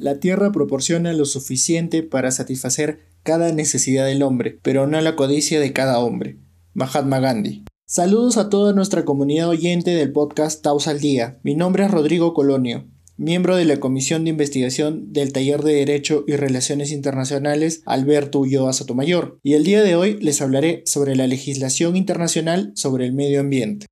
La tierra proporciona lo suficiente para satisfacer cada necesidad del hombre, pero no la codicia de cada hombre. Mahatma Gandhi. Saludos a toda nuestra comunidad oyente del podcast Taos al Día. Mi nombre es Rodrigo Colonio, miembro de la Comisión de Investigación del Taller de Derecho y Relaciones Internacionales Alberto Ulloa Sotomayor, y el día de hoy les hablaré sobre la legislación internacional sobre el medio ambiente.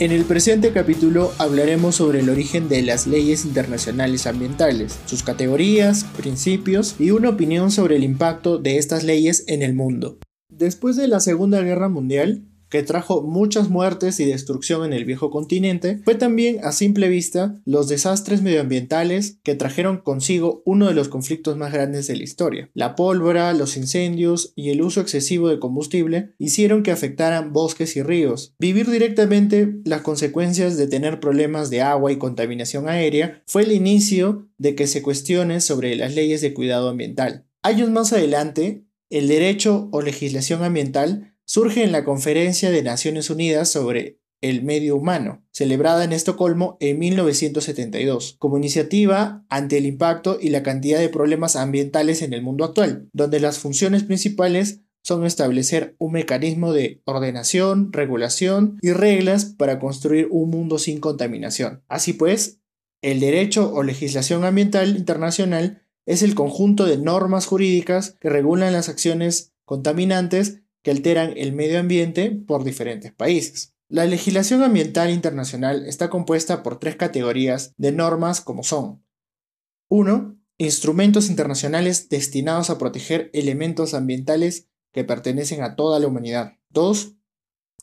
En el presente capítulo hablaremos sobre el origen de las leyes internacionales ambientales, sus categorías, principios y una opinión sobre el impacto de estas leyes en el mundo. Después de la Segunda Guerra Mundial, que trajo muchas muertes y destrucción en el viejo continente, fue también a simple vista los desastres medioambientales que trajeron consigo uno de los conflictos más grandes de la historia. La pólvora, los incendios y el uso excesivo de combustible hicieron que afectaran bosques y ríos. Vivir directamente las consecuencias de tener problemas de agua y contaminación aérea fue el inicio de que se cuestione sobre las leyes de cuidado ambiental. Años más adelante, el derecho o legislación ambiental surge en la Conferencia de Naciones Unidas sobre el Medio Humano, celebrada en Estocolmo en 1972, como iniciativa ante el impacto y la cantidad de problemas ambientales en el mundo actual, donde las funciones principales son establecer un mecanismo de ordenación, regulación y reglas para construir un mundo sin contaminación. Así pues, el derecho o legislación ambiental internacional es el conjunto de normas jurídicas que regulan las acciones contaminantes que alteran el medio ambiente por diferentes países. La legislación ambiental internacional está compuesta por tres categorías de normas como son 1. Instrumentos internacionales destinados a proteger elementos ambientales que pertenecen a toda la humanidad. 2.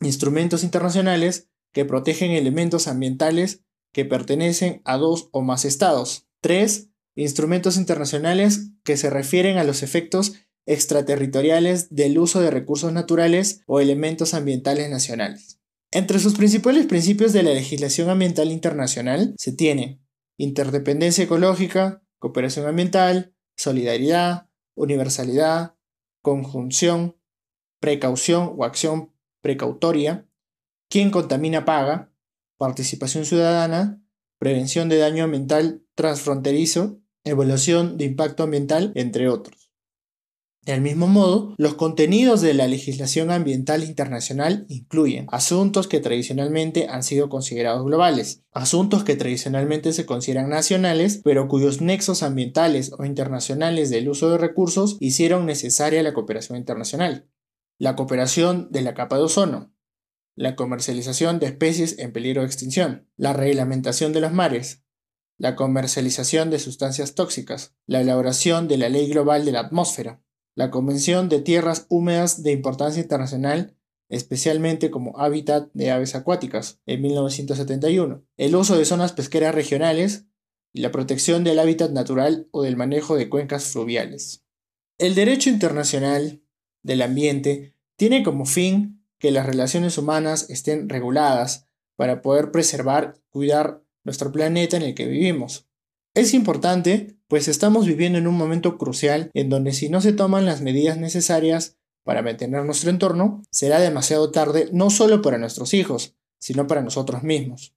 Instrumentos internacionales que protegen elementos ambientales que pertenecen a dos o más estados. 3. Instrumentos internacionales que se refieren a los efectos extraterritoriales del uso de recursos naturales o elementos ambientales nacionales. Entre sus principales principios de la legislación ambiental internacional se tiene interdependencia ecológica, cooperación ambiental, solidaridad, universalidad, conjunción, precaución o acción precautoria, quien contamina paga, participación ciudadana, prevención de daño ambiental transfronterizo, evaluación de impacto ambiental, entre otros. Del mismo modo, los contenidos de la legislación ambiental internacional incluyen asuntos que tradicionalmente han sido considerados globales, asuntos que tradicionalmente se consideran nacionales, pero cuyos nexos ambientales o internacionales del uso de recursos hicieron necesaria la cooperación internacional, la cooperación de la capa de ozono, la comercialización de especies en peligro de extinción, la reglamentación de los mares, la comercialización de sustancias tóxicas, la elaboración de la Ley Global de la Atmósfera, la Convención de Tierras Húmedas de Importancia Internacional, especialmente como hábitat de aves acuáticas, en 1971, el uso de zonas pesqueras regionales y la protección del hábitat natural o del manejo de cuencas fluviales. El derecho internacional del ambiente tiene como fin que las relaciones humanas estén reguladas para poder preservar y cuidar nuestro planeta en el que vivimos. Es importante, pues estamos viviendo en un momento crucial en donde si no se toman las medidas necesarias para mantener nuestro entorno, será demasiado tarde no solo para nuestros hijos, sino para nosotros mismos.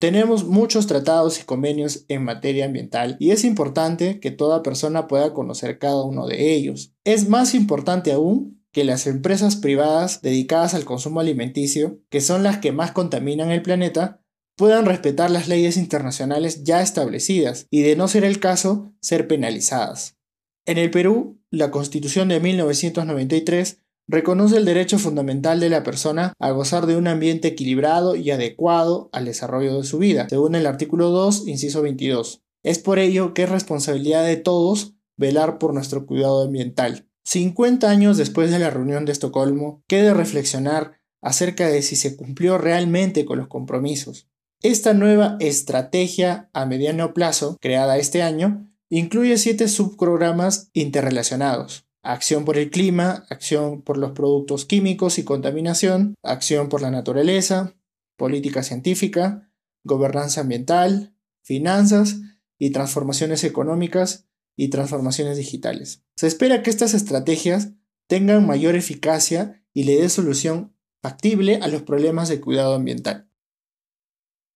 Tenemos muchos tratados y convenios en materia ambiental y es importante que toda persona pueda conocer cada uno de ellos. Es más importante aún que las empresas privadas dedicadas al consumo alimenticio, que son las que más contaminan el planeta, puedan respetar las leyes internacionales ya establecidas y, de no ser el caso, ser penalizadas. En el Perú, la Constitución de 1993 reconoce el derecho fundamental de la persona a gozar de un ambiente equilibrado y adecuado al desarrollo de su vida, según el artículo 2, inciso 22. Es por ello que es responsabilidad de todos velar por nuestro cuidado ambiental. 50 años después de la reunión de Estocolmo, quede reflexionar acerca de si se cumplió realmente con los compromisos. Esta nueva estrategia a mediano plazo, creada este año, incluye siete subprogramas interrelacionados. Acción por el clima, acción por los productos químicos y contaminación, acción por la naturaleza, política científica, gobernanza ambiental, finanzas y transformaciones económicas y transformaciones digitales. Se espera que estas estrategias tengan mayor eficacia y le dé solución factible a los problemas de cuidado ambiental.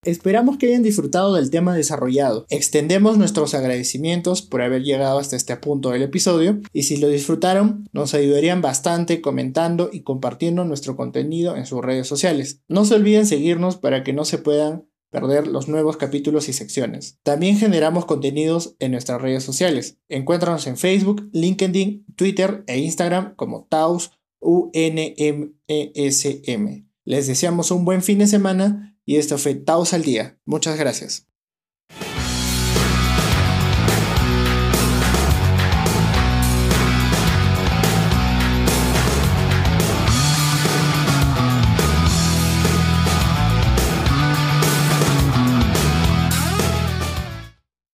Esperamos que hayan disfrutado del tema desarrollado. Extendemos nuestros agradecimientos por haber llegado hasta este punto del episodio y si lo disfrutaron nos ayudarían bastante comentando y compartiendo nuestro contenido en sus redes sociales. No se olviden seguirnos para que no se puedan perder los nuevos capítulos y secciones. También generamos contenidos en nuestras redes sociales. Encuéntranos en Facebook, LinkedIn, Twitter e Instagram como Taos UNMESM. Les deseamos un buen fin de semana y esto fue Taos al Día. Muchas gracias.